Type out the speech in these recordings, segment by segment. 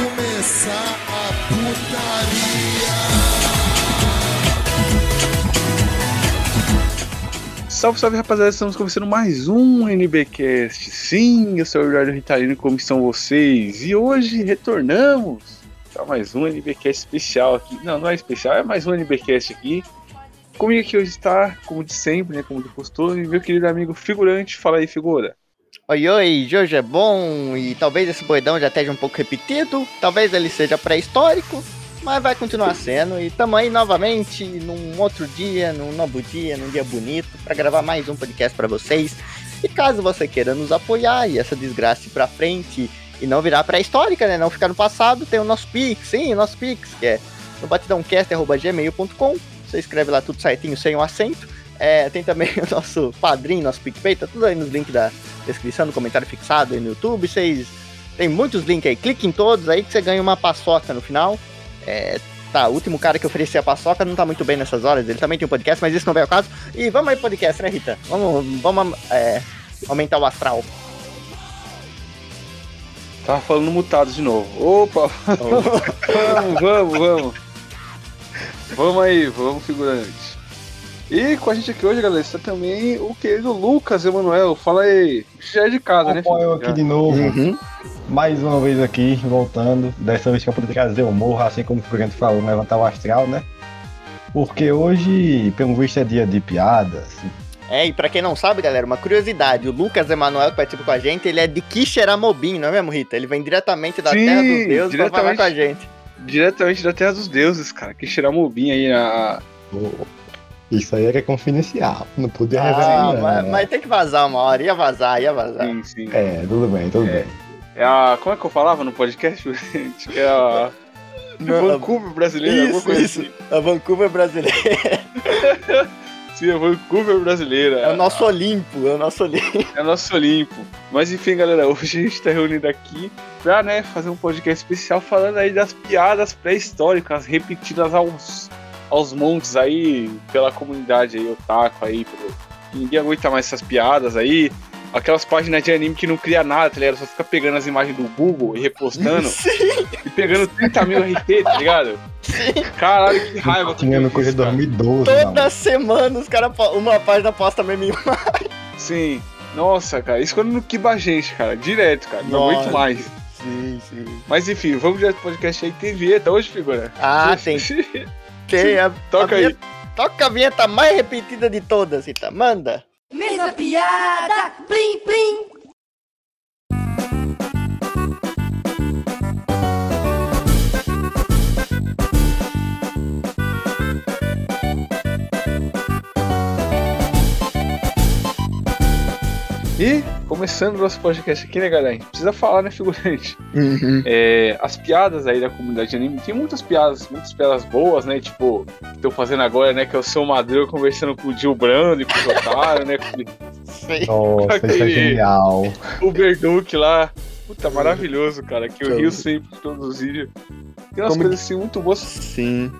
começar a putaria. Salve, salve rapaziada, estamos começando mais um NBcast. Sim, eu sou o Eduardo Ritalino, como estão vocês? E hoje retornamos para mais um NBcast especial aqui. Não, não é especial, é mais um NBcast aqui. Comigo aqui hoje está, como de sempre, né, como de costume, meu querido amigo figurante. Fala aí, figura. Oi, oi, Jojo é bom e talvez esse boidão já esteja um pouco repetido, talvez ele seja pré-histórico, mas vai continuar sendo. E tamo aí novamente num outro dia, num novo dia, num dia bonito, para gravar mais um podcast para vocês. E caso você queira nos apoiar e essa desgraça ir pra frente e não virar pré-histórica, né? Não ficar no passado, tem o nosso Pix, sim, o nosso Pix, que é no batidãocast.gmail.com. Você escreve lá tudo certinho, sem um acento. É, tem também o nosso padrinho, nosso PicPay, tá tudo aí nos links da descrição, no comentário fixado aí no YouTube. Vocês tem muitos links aí, clique em todos aí que você ganha uma paçoca no final. É, tá, o último cara que oferecia a paçoca não tá muito bem nessas horas, ele também tem um podcast, mas isso não é o caso. E vamos aí podcast, né, Rita? Vamos, vamos é, aumentar o astral. Tava falando mutado de novo. Opa! vamos, vamos, vamos. Vamos aí, vamos, figurante. E com a gente aqui hoje, galera, está também o querido Lucas Emanuel. Fala aí, já é de casa, né? Opa, eu filho? aqui de novo, Uhum. mais uma vez aqui, voltando. Dessa vez que eu poder trazer o morro, assim como o figurante falou, levantar o astral, né? Porque hoje, pelo visto, é dia de piadas. É, e pra quem não sabe, galera, uma curiosidade, o Lucas Emanuel que participa com a gente, ele é de Quixeramobim, não é mesmo, Rita? Ele vem diretamente da Sim, Terra dos Deuses pra falar diretamente. com a gente. Diretamente da Terra dos Deuses, cara. Que xeramobim aí a. Isso aí era confidencial, não podia Ah, revelar. não. mas, mas tem que vazar uma hora, ia vazar, ia vazar. Sim, sim. É, tudo bem, tudo bem. É a. Como é que eu falava no podcast? Que é a. Vancouver brasileira, alguma Isso, coisa isso. assim. A Vancouver brasileira. Sim, a Vancouver brasileira. É o nosso Olimpo, é o nosso Olimpo. É nosso Olimpo. Mas enfim, galera, hoje a gente tá reunido aqui pra, né, fazer um podcast especial falando aí das piadas pré-históricas repetidas aos, aos montes aí pela comunidade aí, otaku aí. Pelo... Ninguém aguenta mais essas piadas aí. Aquelas páginas de anime que não cria nada, tá ligado? Só fica pegando as imagens do Google e repostando e pegando 30 mil RT, tá ligado? Caralho, que raiva. que eu Tinha no cara. 2012, Toda não. semana os caras, uma página posta meme em uma. Sim. Nossa, cara, isso quando não quiba a gente, cara. Direto, cara. Não Nossa. aguento mais. Sim, sim. Mas enfim, vamos direto pro podcast aí. Tem vinheta hoje, figura? Ah, tem. Tem a, Toca a aí. vinheta- Toca a vinheta mais repetida de todas, Rita. Manda. Mesa piada, plim plim. E começando o nosso podcast aqui, né, galera? Precisa falar, né, figurante? É, as piadas aí da comunidade de anime, tem muitas piadas, muitas piadas boas, né? Tipo, que estão fazendo agora, né? Que é o seu Madruga conversando com o Gil Brando e com o Otário, né? Com Sei. Nossa, isso é Aquele- genial. o Berduque lá. Puta, maravilhoso, cara. Que eu rio sempre de todos os vídeos. Tem umas Como- coisas assim muito boas, Sim.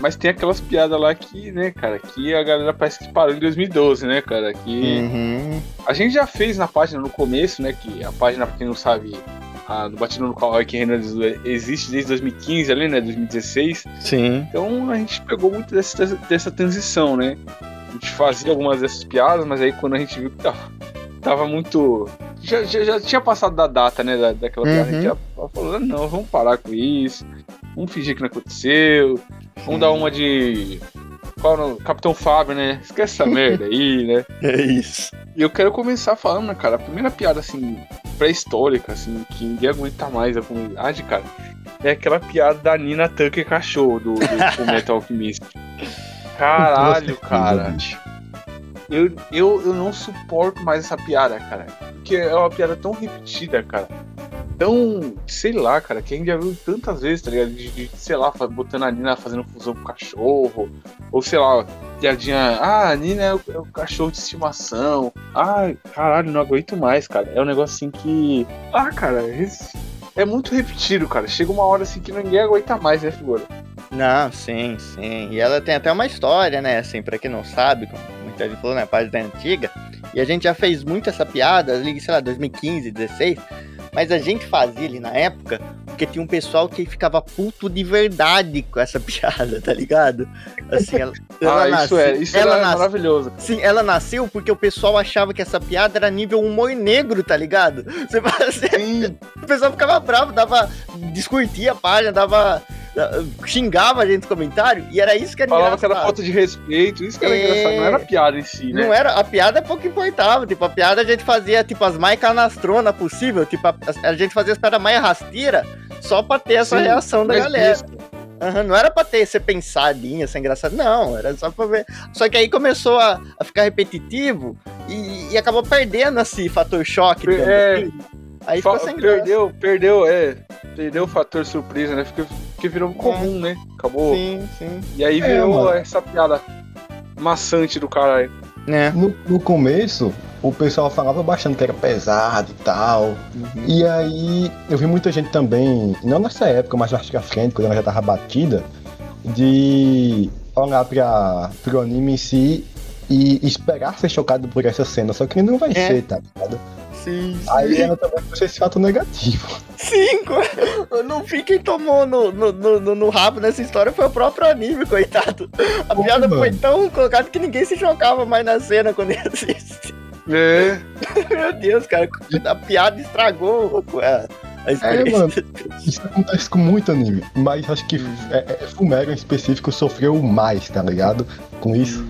Mas tem aquelas piadas lá que, né, cara, que a galera parece que parou em 2012, né, cara? Que Uhum. a gente já fez na página no começo, né? Que a página, pra quem não sabe, a, do Batidão no Kawaii que Renan existe desde 2015 ali, né? 2016. Sim. Então a gente pegou muito dessa, dessa transição, né? A gente fazia algumas dessas piadas, mas aí quando a gente viu que tava, tava muito. Já, já, já tinha passado da data, né? Da, daquela piada, a gente já falou, "Ah, não, vamos parar com isso, vamos fingir que não aconteceu, vamos dar uma de. Qual é? Capitão Fábio, né? Esquece essa merda aí, né? É isso. E eu quero começar falando, né, cara, a primeira piada, assim, pré-histórica, assim, que ninguém aguenta mais a comunidade, cara, é aquela piada da Nina Tucker cachorro, do, do Full Metal Alchemist. Caralho, cara. Eu, eu, eu não suporto mais essa piada, cara. Porque é uma piada tão repetida, cara. Tão, sei lá, cara, que a gente já viu tantas vezes, tá ligado? De, de, sei lá, botando a Nina fazendo fusão com o cachorro. Ou sei lá, piadinha, ah, a Nina é o, é o cachorro de estimação. Ai, caralho, não aguento mais, cara. É um negócio assim que. Ah, cara, esse- é muito repetido, cara. Chega uma hora assim que ninguém aguenta mais, né, figura? Não, sim, sim. E ela tem até uma história, né? Assim, pra quem não sabe, como muita gente falou, né? A página é antiga. E a gente já fez muito essa piada, ali, sei lá, 2015, 16. Mas a gente fazia ali na época porque tinha um pessoal que ficava puto de verdade com essa piada, tá ligado? Assim, ela, ela ah, isso nasceu- é, isso ela era nasceu- maravilhoso. Sim, ela nasceu porque o pessoal achava que essa piada era nível humor negro, tá ligado? Você fazia- Sim, o pessoal ficava bravo, dava. descurtia a página, dava. Xingava a gente nos comentários, e era isso que era falava que era engraçado. falta de respeito, isso que era É. engraçado, não era piada em si, né? Não era, a piada pouco importava, tipo, a piada a gente fazia, tipo, as mais canastrona possível, tipo, a, a gente fazia as piadas mais rasteiras só pra ter essa Sim, reação da galera. Aham, não era pra ter, ser pensadinha, ser engraçado, não, era só pra ver. Só que aí começou a, a ficar repetitivo e, e acabou perdendo esse fator choque. É, assim. aí ficou sem graça. perdeu, perdeu, é. Perdeu o fator surpresa, né? Porque, porque virou comum, né? Acabou. Sim, sim. E aí É, virou mano. essa piada maçante do caralho. Né? No, no começo, o pessoal falava bastante que era pesado e tal. E aí, eu vi muita gente também, não nessa época, mas acho que à frente, quando ela já tava batida, de olhar pra, pro anime em si e esperar ser chocado por essa cena. Só que não vai É. ser, tá ligado? Sim, Aí ela também trouxe esse fato negativo. Cinco! Não vi quem tomou no, no, no, no- no rabo nessa história foi o próprio anime, coitado. A Pô, piada foi mano. tão colocada que ninguém se chocava mais na cena quando ia assistir. É. Meu Deus, cara, a piada estragou a, a experiência. mano. Isso acontece com muito anime, mas acho que Hum. é, é, Fumero em específico sofreu mais, tá ligado? Com isso.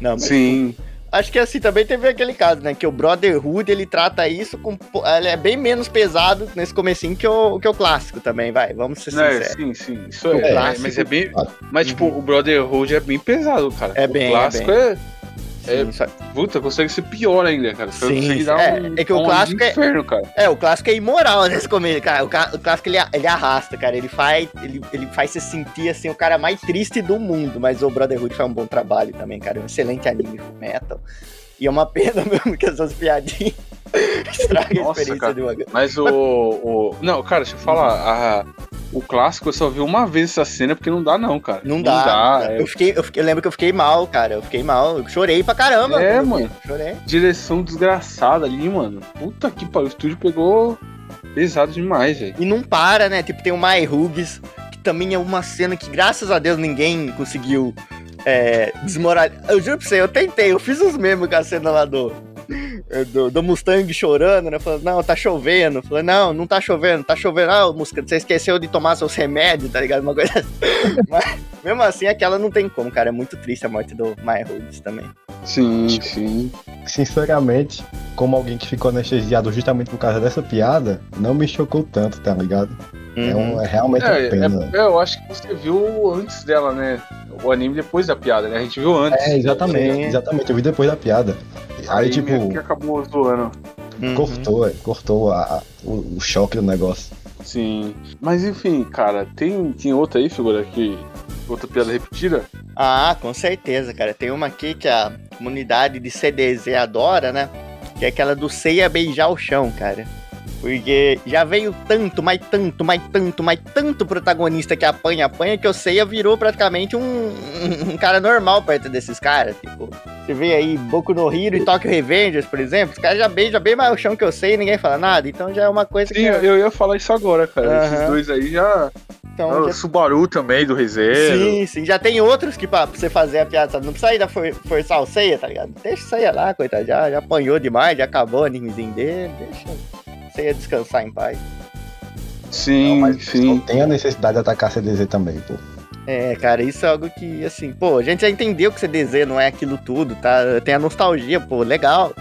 Não, mas Sim. Acho que assim também teve aquele caso, né? Que o Brotherhood ele trata isso com. Ele é bem menos pesado nesse comecinho que o, que o clássico também, vai. Vamos ser Né, sinceros. sim, sim. Isso é. O é, clássico- mas é bem. Mas, tipo, o Brotherhood é bem pesado, cara. É bem, é O clássico bem. é. É, Sim, puta, consegue ser pior ainda, cara. Você Sim, dar é, um. é que o um clássico é- inferno, cara. É, o clássico é imoral nesse começo, cara. O, o clássico ele, ele arrasta, cara. Ele faz, ele, ele faz você sentir assim o cara mais triste do mundo. Mas o Brotherhood faz um bom trabalho também, cara. É um excelente anime metal. E é uma pena mesmo que essas piadinhas estragam a experiência cara. de uma. Mas o, o. Não, cara, deixa eu falar. A, o clássico eu só vi uma vez essa cena porque não dá, não, cara. Não dá. não dá. é Eu, fiquei, eu, fiquei- eu lembro que eu fiquei mal, cara. Eu fiquei mal. Eu chorei pra caramba. É, mano. Chorei. direção desgraçada ali, mano. Puta que pariu. O estúdio pegou pesado demais, velho. E não para, né? Tipo, tem o My Hughes, que também é uma cena que, graças a Deus, ninguém conseguiu é, desmoralizar. Eu juro pra você, eu tentei, eu fiz os memes com a cena lá do. Do, do Mustang chorando, né? Falando, não, tá chovendo. Falando, não, não tá chovendo, tá chovendo. Ah, Mustang, você esqueceu de tomar seus remédios, tá ligado? Uma coisa assim. Mas, mesmo assim, aquela não tem como, cara. É muito triste a morte do My Hughes também. Sim, sim. Sinceramente, como alguém que ficou anestesiado justamente por causa dessa piada, não me chocou tanto, tá ligado? É, Uhum. um, é realmente É, uma pena. é, eu acho que você viu antes dela, né? O anime depois da piada, né? A gente viu antes. É, exatamente, exatamente. Eu vi depois da piada. Aí, tipo, meio que acabou zoando. Uhum. cortou, é, cortou a- a- o, o choque do negócio. Sim. Mas enfim, cara, tem, tem outra aí, figura, que. Outra piada repetida? Ah, com certeza, cara. Tem uma aqui que a comunidade de CDZ adora, né? Que é aquela do ceia beijar o chão, cara. Porque já veio tanto, mais tanto, mais tanto, mais tanto protagonista que apanha, apanha, que o Seiya virou praticamente um, um, cara normal perto desses caras. Tipo, você vê aí Boku no Hero e Tokyo Revengers, por exemplo, os caras já beijam bem mais o chão que eu sei e ninguém fala nada. Então já é uma coisa Sim, que. eu ia falar isso agora, cara. Esses Aham. dois aí já. então, Ah, já Subaru também, do Reserva. Sim, sim. Já tem outros que pra, pra você fazer a piada, sabe? Não precisa ainda for, forçar o ceia, tá ligado? Deixa o ceia lá, coitado. Já, já apanhou demais, já acabou o animezinho dele. Deixa o ceia descansar em paz. Sim, Não, mas sim. não tem a necessidade de atacar CDZ também, pô. É, cara, isso é algo que, assim, pô, a gente já entendeu que CDZ não é aquilo tudo, tá? Tem a nostalgia, pô, legal.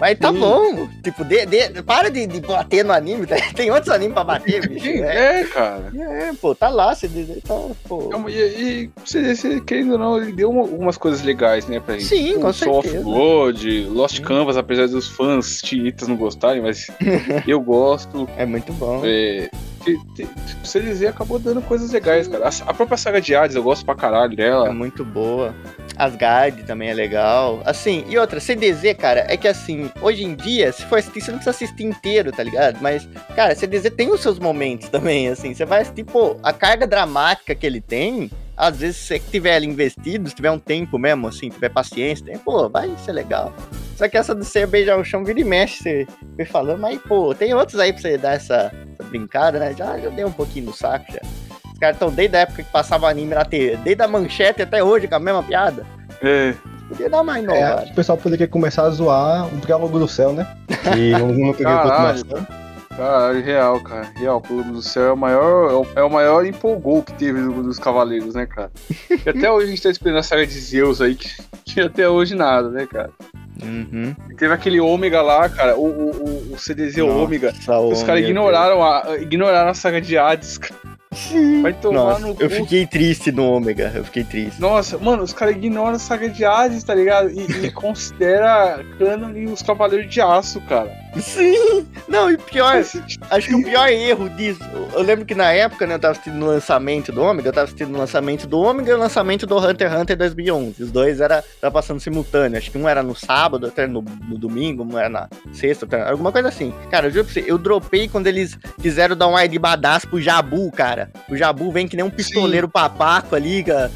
Mas tá Sim. bom. Tipo, de, de- para de, de bater no anime, tá? Tem outros animes pra bater, bicho. Sim, É, é, cara. é, pô, tá lá, CDZ, tá, pô. E, e você, você, querendo ou não, ele deu uma- algumas coisas legais, né, pra gente. Sim, Tipo, com Soul of certeza. Blood, Lost Canvas, apesar dos fãs chiitas não gostarem, mas eu gosto. É muito bom. É, te- tipo, CDZ acabou dando coisas legais, cara. A, a própria saga de Hades, eu gosto pra caralho É dela. muito boa. Asgard também é legal. Assim, e outra, CDZ, cara, é que assim, hoje em dia, se for assistir, você não precisa assistir inteiro, tá ligado? Mas, cara, CDZ tem os seus momentos também, assim. Você vai assistir, pô, a carga dramática que ele tem, às vezes, se você que tiver ali investido, se tiver um tempo mesmo, assim, tiver paciência, tem, pô, vai ser legal. Só que essa do você beijar o chão vira e mexe, você vem falando, mas pô, tem outros aí pra você dar essa, essa brincada, né? Já, já dei um pouquinho no saco já. Os caras estão desde a época que passava anime na TV, desde a manchete até hoje com a mesma piada. É. Podia dar mais É, nova. o pessoal poderia começar a zoar o Triângulo do Céu, né? E um não teria Caralho. continuação. Caralho, real, cara. Real, pelo do céu é o maior, é o, é o maior empolgou que teve do- dos Cavaleiros, né, cara? E até hoje a gente tá esperando a saga de Zeus aí, que, que até hoje nada, né, cara? Uhum. E teve aquele ômega lá, cara, o, o, o- o CDZ ômega. Nossa, Os ô, caras ignoraram a, ignoraram a saga de Hades, cara. Vai tomar Nossa, no eu cu. fiquei triste no ômega, eu fiquei triste. Nossa, mano, os caras ignoram a saga de Hades, tá ligado? E, e considera cânone os Cavaleiros de Aço, cara. Sim! Não, e pior, acho que o pior erro disso, eu lembro que na época, né, eu tava assistindo o lançamento do Ômega, eu tava assistindo o lançamento do Ômega e o lançamento do Hunter x Hunter 2011. Os dois era, tava passando simultâneo, acho que um era no sábado, outro era no, no domingo, um era na sexta, outro era, alguma coisa assim. Cara, eu juro pra você, eu dropei quando eles quiseram dar um ar de badass pro Jabu, cara. O Jabu vem que nem um pistoleiro papaco ali, cara,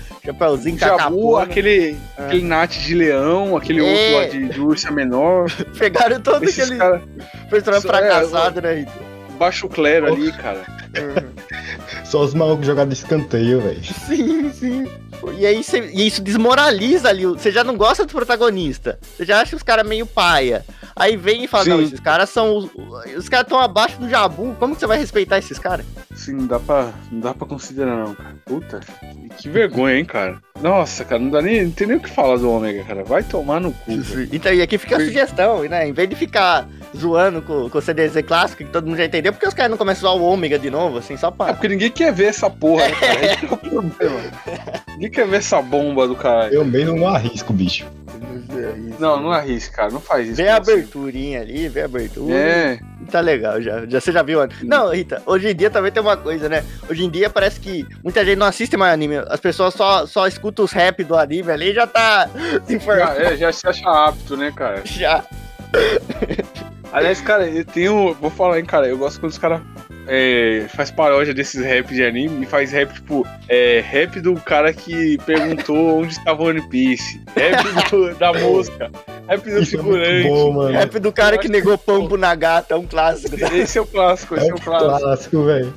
a Jabu, capona. aquele, É. aquele Nat de leão, aquele É. outro lá de, de ursa menor. Pegaram todo Esses aquele personagem Isso é, fracassado, né? baixo clero ali, cara. Só os malucos jogados de escanteio, velho. Sim, sim. E aí cê- e isso desmoraliza ali. Você já não gosta do protagonista. Você já acha os caras meio paia. Aí vem e fala, Sim. não, esses caras são. Os, os caras estão abaixo do Jabu. Como que você vai respeitar esses caras? Assim, não dá pra, não dá pra considerar não, cara. Puta, que vergonha, hein, cara. Nossa, cara, não dá nem, não tem nem o que falar do Ômega, cara. Vai tomar no cu. Então, e aqui fica a sugestão, né? Em vez de ficar zoando com, com o CDZ clássico, que todo mundo já entendeu, porque os caras não começam a usar o ômega de novo, assim, só É pra. porque ninguém quer ver essa porra, né, cara? Esse é o problema. Ninguém quer ver essa bomba do caralho. Eu mesmo não arrisco, bicho. Não, não arrisca, cara. Não faz isso. Vê a aberturinha ali, vê a abertura. É, Tá legal, já, já. Você já viu? antes? Não, Rita, hoje em dia também tem uma coisa, né? Hoje em dia parece que muita gente não assiste mais anime. As pessoas só, só escutam os rap do anime ali e já tá se já, informando. é, já se acha apto, né, cara? Já. Aliás, cara, eu tenho. Vou falar, hein, cara. Eu gosto quando os caras é, faz paródia desses rap de anime e faz rap, tipo, é, rap do cara que perguntou onde estava One Piece. Rap do- da mosca. Rap do Isso é figurante. bom, mano. Rap do cara que negou pão pro Nagata, é um clássico. tá? esse é o clássico, esse É é um o clássico. clássico, velho.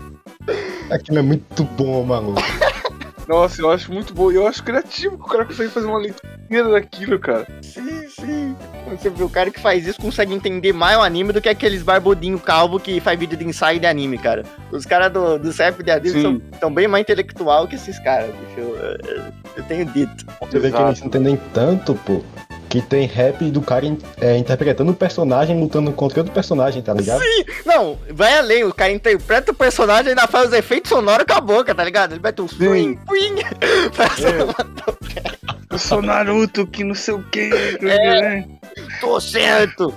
Aquilo é muito bom, maluco. Nossa, eu acho muito bom. E eu acho criativo que o cara consegue fazer uma leitura daquilo, cara. Sim, sim. Você vê, o cara que faz isso consegue entender mais o anime do que aqueles barbudinho calvo que faz vídeo de ensaio de anime, cara. Os caras do, do rap de anime são, são bem mais intelectual que esses caras, bicho. Eu, eu- eu tenho dito. Você vê que Exato. eles não entendem tanto, pô. Que tem rap do cara é, interpretando um personagem lutando contra outro personagem, tá ligado? Não, vai além, o cara interpreta o personagem e ainda faz os efeitos sonoros com a boca, tá ligado? Ele mete um swing, swing. Faz uma- Eu sou Naruto, que não sei o que. É. Tô certo.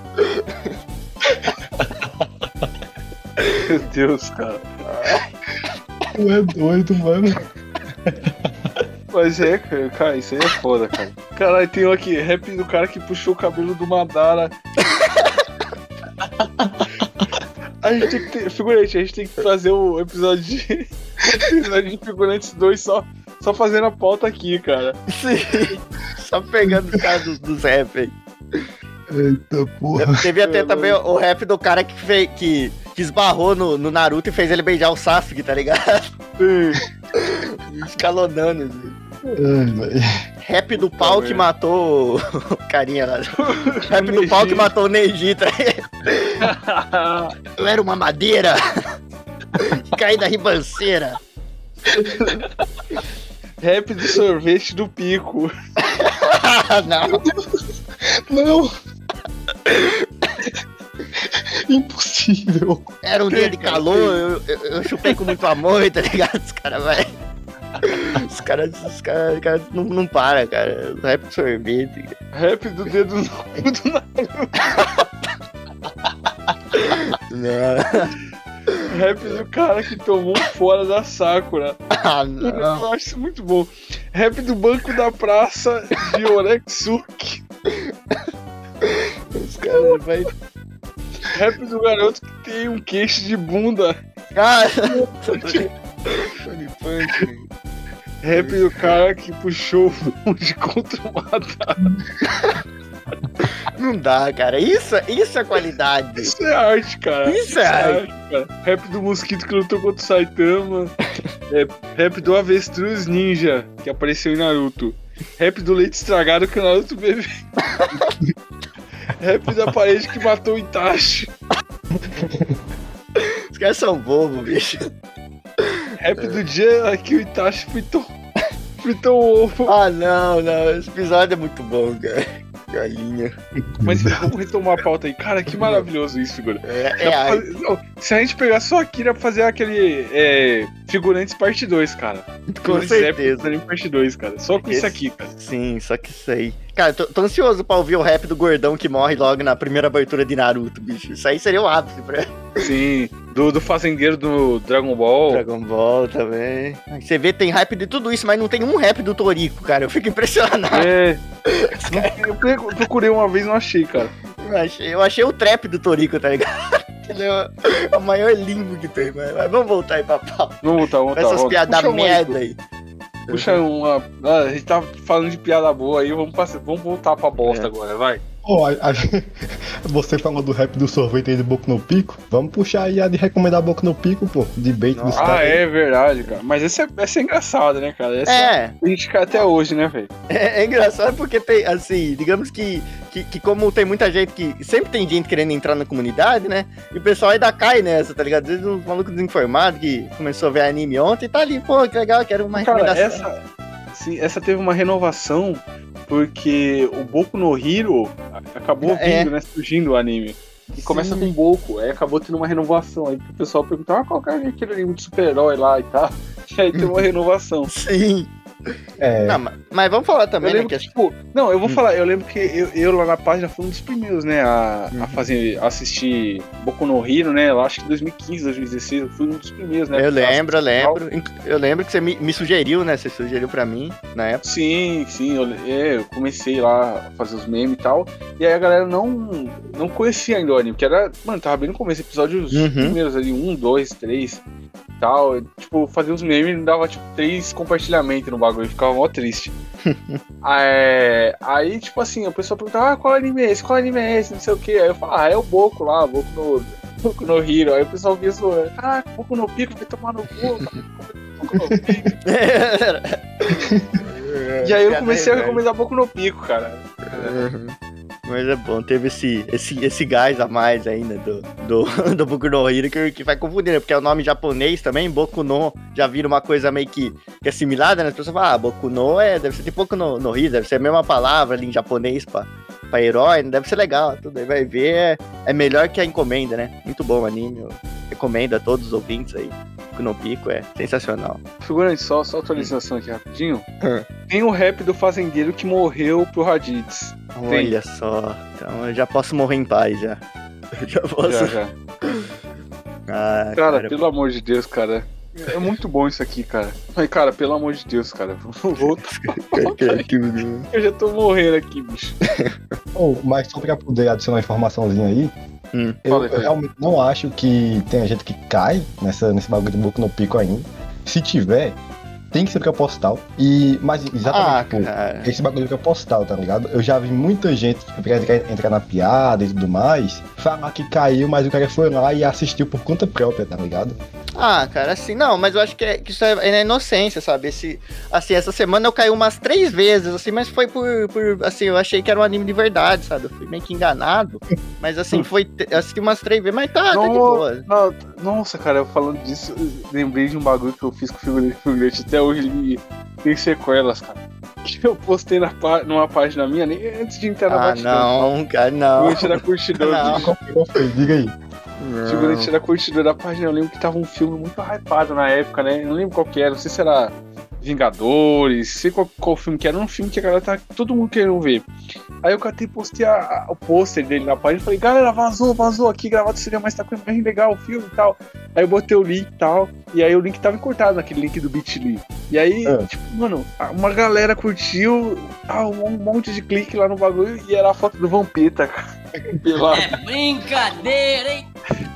Meu Deus, cara. Tu é doido, mano. Mas é, cara, cara, isso aí é foda, cara. Caralho, tem um aqui, rap do cara que puxou o cabelo do Madara. A gente tem que ter. Figurante, a gente tem que fazer o episódio de. episódio de figurantes 2 só, só fazendo a pauta aqui, cara. Sim. Só pegando os caras dos, dos rap aí. Eita porra. Teve até também o rap do cara que, fez, que, que esbarrou no, no Naruto e fez ele beijar o Sasuke, tá ligado? Escalonando. assim. Velho. Rap do pau que matou o carinha lá. Rap do pau que matou o Neji, tá? Eu era uma madeira. Caí da ribanceira. Rap do sorvete do pico. Não. Não! Impossível. Era um dia de calor, eu, eu, eu chupei com muito amor, tá ligado? Os caras, vai. Os caras, os caras, os caras não, não param, cara. Rap de sorvete. Rap do dedo no cu do Naruto. Não. Rap do cara que tomou fora da Sakura. Ah, não. Eu acho isso muito bom. Rap do banco da praça de Oreksuki. Os caras, vai. Rap do garoto que tem um queixo de bunda. Cara, Tony Punk. Rap do cara que puxou o bonde contra o. Não dá, cara. Isso, isso é qualidade. Isso é arte, cara. Isso é arte. cara. Rap do mosquito que lutou contra o Saitama. É, rap do avestruz ninja, que apareceu em Naruto. Rap do leite estragado que o Naruto bebeu. rap da parede que matou o Itachi. Os caras são bobos, bicho. Rap do dia que o Itachi fritou, fritou o ovo. Ah, não, não. Esse episódio é muito bom, cara. Galinha. Mas vamos retomar a pauta aí. Cara, que maravilhoso isso, figura. É, é fazer- se a gente pegar só aqui, dá pra fazer aquele é, Figurantes parte 2, cara. Com Rap certeza. Figurantes parte 2, cara. Só com Esse- isso aqui, cara. Sim, só que isso aí. Cara, tô, tô ansioso pra ouvir o rap do gordão que morre logo na primeira abertura de Naruto, bicho. Isso aí seria o ápice pra Sim, do, do fazendeiro do Dragon Ball. Dragon Ball também. Você vê, tem rap de tudo isso, mas não tem um rap do Toriko, cara. Eu fico impressionado. É. Eu pro- procurei uma vez e não achei, cara. Eu achei, eu achei o trap do Toriko, tá ligado? Ele é o, maior limbo que tem, mas, mas vamos voltar aí pra pau. Vamos voltar, vamos voltar. Essas volta. piadas Puxa aí, merda aí. Puxa uma. Ah, a gente tá falando de piada boa aí, vamos, passar, vamos voltar pra bosta É. agora, vai. Ó, a- a- você falou do rap do sorvete aí de Boku no Pico. Vamos puxar aí a de recomendar Boku no Pico, pô. De bait dos. Ah, caras. aí. é verdade, cara. Mas essa é, essa é engraçada, né, cara? Essa É, a gente cai até hoje, né, velho? é, é engraçado porque tem, assim, digamos que, que, que como tem muita gente que. Sempre tem gente querendo entrar na comunidade, né? E o pessoal ainda cai nessa, tá ligado? Às vezes uns malucos desinformados que começou a ver anime ontem e tá ali, pô, que legal, quero uma Cara, recomendação. essa, sim, essa teve uma renovação porque o Boku no Hero acabou É. vindo, né? Surgindo o anime. E começa Sim. com Boku, aí acabou tendo uma renovação. Aí o pessoal perguntava ah, qual que é aquele anime de super-herói lá e tal. E aí tem uma renovação. Sim. É, Não, mas, mas vamos falar Eu também, né? lembro Que tipo, não, eu vou Hum. falar, eu lembro que eu, eu lá na página fui um dos primeiros, né, a, a Uhum. fazer, assistir Boku no Hero, né, eu acho que 2015, 2016, eu fui um dos primeiros, né. eu lembro, eu lembro. Eu lembro que você me, me sugeriu, né? Você sugeriu pra mim na época. Sim, sim, eu, é, eu comecei lá a fazer os memes e tal, e aí a galera não, não conhecia ainda o anime, porque era, mano, tava bem no começo, episódios Uhum. primeiros ali, um, dois, três e tal, tipo, fazia os memes e dava, tipo, três compartilhamentos no bagulho, ficava mó triste. É, aí, tipo assim, a pessoa perguntava, ah, qual anime é esse? Qual anime é esse? Não sei o que. Aí eu falava, ah, é o Boku lá, Boku no, Boku no Hero. Aí o pessoal via zoando, ah, Boku no Pico, vai tomar no cu, cara. Boku no Pico. E aí eu comecei a recomendar Boku no Pico, cara. Uhum. Mas é bom, teve esse, esse, esse gás a mais ainda do, do, do Boku no Hero que, que vai né? Porque é o nome japonês também, Boku no, já vira uma coisa meio que, que assimilada, né? As pessoas falam, ah, Boku no é, deve ser tipo Boku no, no Hero, deve ser a mesma palavra ali em japonês pra, pra herói, né? deve ser legal, tudo aí vai ver, é, é melhor que a encomenda, né? Muito bom o anime, eu recomendo a todos os ouvintes aí. Boku no Pico é sensacional. Figurante, só, só atualização aqui rapidinho. Hum. Tem o rap do fazendeiro que morreu pro Raditz. Tem. Olha só, então eu já posso morrer em paz já. Eu já posso. Já, já. Ah, Cara, cara, pelo amor de Deus, cara. É muito bom isso aqui, cara. Mas, cara, pelo amor de Deus, cara. Vou voltar. Eu já tô morrendo aqui, bicho. Oh, mas só pra poder adicionar uma informaçãozinha aí, Hum. eu, eu realmente não acho que tenha gente que cai nessa, nesse bagulho de Boku no Pico ainda. Se tiver, tem que ser proposital. E, mas Ah, exatamente, tipo, cara. esse bagulho que é postal, tá ligado? Eu já vi muita gente que quer entrar na piada e tudo mais, falar que caiu, mas o cara foi lá e assistiu por conta própria, tá ligado? Ah, cara, assim, não, mas eu acho que, é, que isso é, é na inocência, sabe? Esse, assim, essa semana eu caí umas três vezes, assim, mas foi por, por, assim, eu achei que era um anime de verdade, sabe? Eu fui meio que enganado, mas assim, foi, assisti umas três vezes, mas tá, tá de Não, boa. não, nossa, cara, eu falando disso, eu lembrei de um bagulho que eu fiz com o figurante figurante. Até hoje ele tem sequelas, cara. Que eu postei na, numa página minha, nem antes de entrar na Ah, batidão. não, cara, não. Figurante era curtidor, Não. bicho. Qual, qual foi? Diga aí. Não. Figurante era curtidor da página. Eu lembro que tava um filme muito hypado na época, né? Eu não lembro qual que era, não sei se era Vingadores, sei qual, qual filme que era. Um filme que a galera tá todo mundo querendo ver. Aí eu catei e postei a- a- o pôster dele na página e falei, galera, vazou, vazou aqui, gravado seria mais tá com bem legal o filme e tal. Aí eu botei o link e tal, e aí o link tava encurtado naquele link do Bitly. E aí, É. tipo, mano, uma galera curtiu, ah, um monte de clique lá no bagulho e era a foto do Vampeta, cara. Pelado. É brincadeira, hein?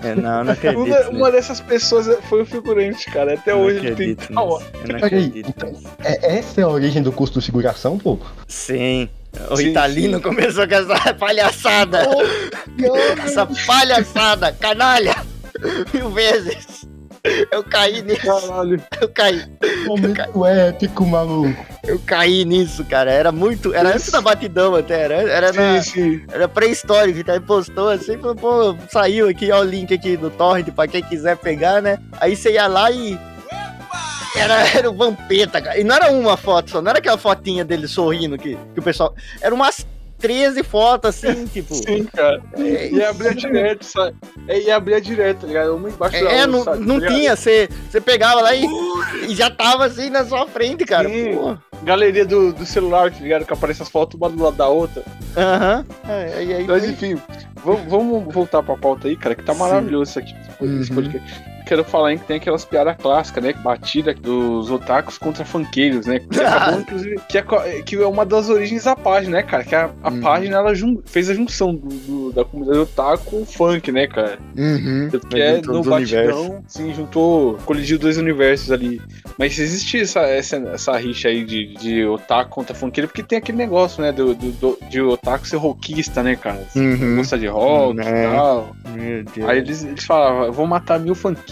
É, não, não acredito. Uma, uma dessas pessoas foi o figurante, cara. Até Eu hoje ele tem tal. Eu não acredito então, é, essa é a origem do curso de figuração, pô? Sim. O Sim, Italino sim. começou com essa palhaçada. essa palhaçada, canalha. Mil vezes. Eu caí nisso, Caralho. eu caí. Momento épico, maluco. Eu caí nisso, cara. Era muito. Era antes da batidão até. Era, era, na- Sim, sim. era pré-histórico. Então ele postou assim, falou, pô, saiu aqui, ó, o link aqui do Torrent pra quem quiser pegar, né? Aí você ia lá e. Era, era o Vampeta, cara. E não era uma foto só, não era aquela fotinha dele sorrindo que, que o pessoal. Era umas 13 fotos assim, tipo. Sim, cara. é, E abria direto, sabe? É, e abria direto, tá ligado? Uma embaixo da É, outra, não, sabe? não Tá tinha, você você pegava lá e, e já tava assim na sua frente, cara. Sim. Pô. Galeria do, do celular, tá ligado? Que aparece as fotos uma do lado da outra. Aham. É, aí, aí, Mas foi- enfim, vamos, vamos voltar pra pauta aí, cara, que tá Sim. maravilhoso isso aqui. esse Uhum. podcast. Quero falar aí que tem aquelas piadas clássicas, né? Batida dos otakus contra funkeiros, né? Que acabou, inclusive, que é, que é uma das origens da página, né, cara? Que a, a Uhum. página ela fez a junção do, do- da comunidade otaku com o funk, né, cara? Uhum. Que é no batidão, sim, juntou, colidiu dois universos ali. Mas existe essa, essa, essa rixa aí de, de otaku contra funkeiro, porque tem aquele negócio, né, do, do, do- de otaku ser rockista, né, cara? Uhum. Gosta de rock É. e tal. Meu Deus. Aí eles, eles falavam, eu vou matar mil funkeiros.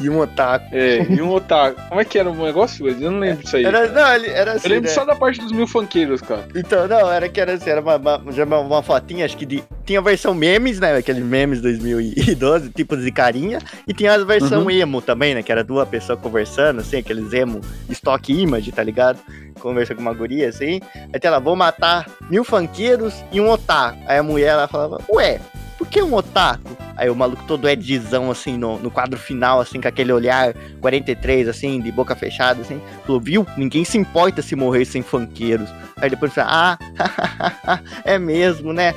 E um otaku. É, e um otaku. Como é que era o negócio? Eu não lembro disso aí. Era, não, era assim, eu lembro né? só da parte dos mil funkeiros, cara. Então, não, era que era assim, era uma, uma, uma, fotinha, acho que de. Tinha a versão memes, né? Aqueles memes 2012, tipo de carinha. E tinha a versão Uhum. emo também, né? Que era duas pessoas conversando, assim, aqueles emo stock image, tá ligado? Conversa com uma guria, assim. Aí tem lá, vou matar mil funkeiros e um otaku. Aí a mulher, ela falava, ué, por que um otaku? Aí o maluco todo Edzão, assim, no, no quadro final, assim, com aquele olhar 43, assim, de boca fechada, assim. Falou, viu? Ninguém se importa se morrer sem funkeiros. Aí depois fala, ah, é mesmo, né?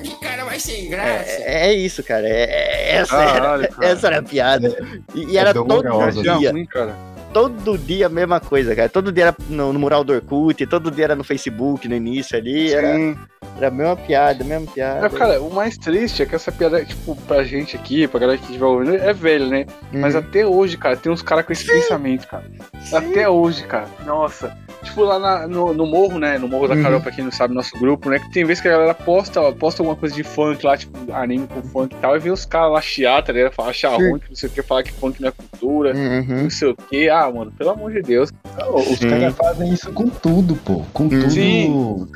Que cara vai sem graça. É, é isso, cara. É, é- essa, era, Caralho, cara. essa era a piada. E, e era É todo dolorosa. Dia dia, ruim, cara. Todo dia a mesma coisa, cara. Todo dia era no, no mural do Orkut, todo dia era no Facebook, no início ali. Era, Sim. era a mesma piada, a mesma piada. É, cara, o mais triste é que essa piada, tipo, pra gente aqui, pra galera que estiver ouvindo, é velho, né? Mas Uhum. até hoje, cara, tem uns caras com esse pensamento, cara. Até hoje, cara. Nossa. Tipo, lá na- no, no morro, né? No Morro da Uhum. Carol, pra quem não sabe, nosso grupo, né? Que tem vezes que a galera posta, posta alguma coisa de funk lá, tipo, anime com funk e tal, e vê os caras lá chiar, tá ligado? Falar, achar Sim. ruim, que não sei o que, falar que funk não é cultura, Uhum. não sei o que. Ah, mano, pelo amor de Deus. Os Sim. caras fazem isso com tudo, pô. Com tudo. Sim.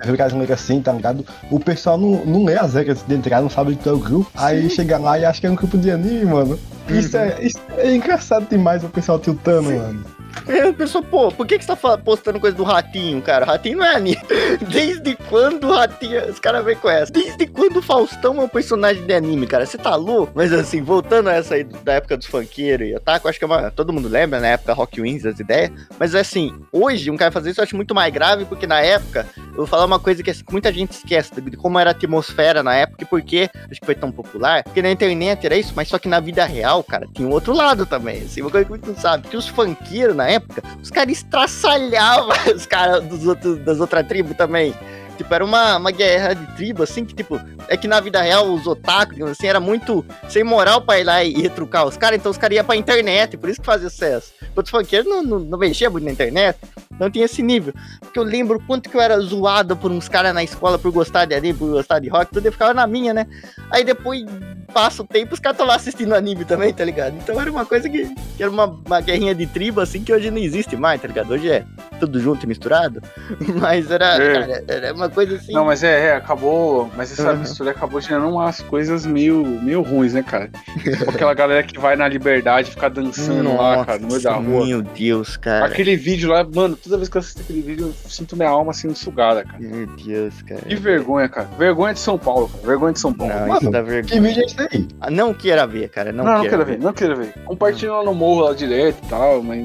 Assim, tá ligado? O pessoal não, não lê as regras de entrar, não sabe o que é o grupo. Aí chega lá e acha que é um grupo de anime, mano. Isso, é, isso é engraçado demais o pessoal tiltando, mano. É, a pessoa, pô, por que, que você tá postando coisa do ratinho, cara? Ratinho não é anime. Desde quando o ratinho. Os caras vêm com essa. Desde quando o Faustão é um personagem de anime, cara? Você tá louco? Mas assim, voltando a essa aí da época dos funkeiros e otaku, acho que é uma, todo mundo lembra, na época Rock Wins, as ideias. Mas assim, hoje um cara fazer isso eu acho muito mais grave, porque na época, eu vou falar uma coisa que assim, muita gente esquece de de como era a atmosfera na época e por que acho que foi tão popular. Porque na internet era isso, mas só que na vida real, cara, tinha um outro lado também. Assim, uma coisa que muito não sabe. Que os funkeiros na época, os caras estraçalhavam os caras dos outros, das outras tribos também. Tipo, era uma, uma guerra de tribo, assim, que, tipo, é que na vida real os otakus, assim, era muito sem moral pra ir lá e retrucar os caras, então os caras iam pra internet, por isso que fazia sucesso. Os funkeiros não, não, não muito na internet, não tinha esse nível. Porque eu lembro quanto que eu era zoado por uns caras na escola por gostar de anime, por gostar de rock, tudo eu ficava na minha, né? Aí depois passa o tempo, os caras estão lá assistindo anime também, tá ligado? Então era uma coisa que, que era uma, uma guerrinha de tribo, assim, que hoje não existe mais, tá ligado? Hoje é tudo junto e misturado. Mas era, É. cara, era uma coisa assim. Não, mas é, é, acabou. Mas essa Uhum. mistura acabou gerando umas coisas meio, meio ruins, né, cara? Tipo aquela galera que vai na liberdade ficar dançando lá, cara, no meio da rua. Meu Deus, cara. Aquele vídeo lá, mano, toda vez que eu assisto aquele vídeo, eu sinto minha alma sendo sugada, cara. Meu Deus, cara. Que vergonha, cara. Vergonha de São Paulo, cara. Vergonha de São Paulo. Não, Mano, isso dá Que vergonha. vídeo é esse aí? Ah, Não queira ver, cara. Não, Não, não, queira quero ver, não quero ver. Compartilha lá no morro lá direto e tal, mas